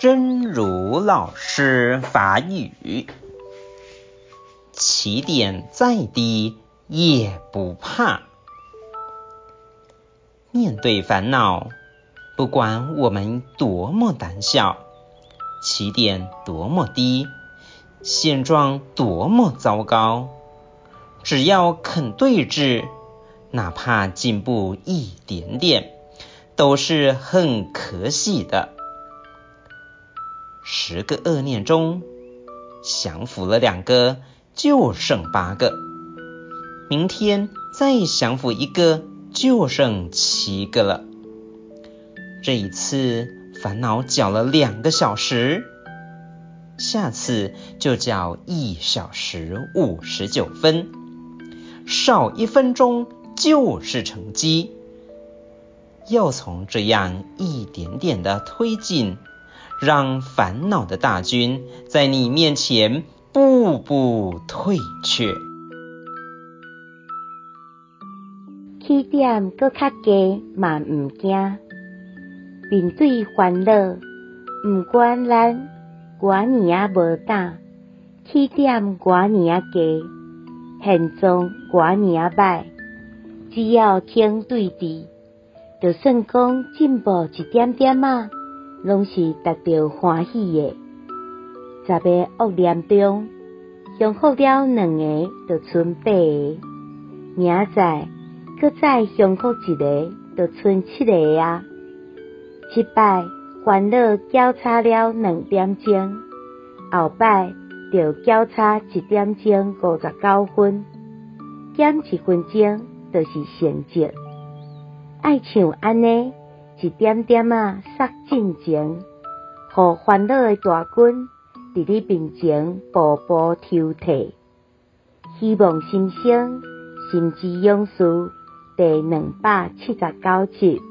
真如老师法语，起点再低也不怕。面对烦恼，不管我们多么胆小，起点多么低，现状多么糟糕，只要肯对峙，哪怕进步一点点，都是很可喜的。十个恶念中，降伏了两个，就剩八个。明天再降伏一个，就剩七个了。这一次烦恼搅了两个小时，下次就搅一小时五十九分，少一分钟就是成绩。要从这样一点点的推进。让烦恼的大军在你面前步步退却。起点阁较低嘛毋惊，面对烦恼，毋管咱偌尔啊无大，起点偌尔啊低，现状偌尔啊歹，只要肯对治，就算讲进步一点点啊。拢是值得欢喜的。十个恶念中，降伏了两个，就剩八个。明仔，搁再降伏一个，就剩七个啊。这摆烦恼交叉了两点钟，后摆就交叉一点钟五十九分，减一分钟就是成绩。爱像安尼。一点点啊，杀进前，互烦恼诶大军伫你面前步步抽退。希望新生心之勇士第两百七十九集。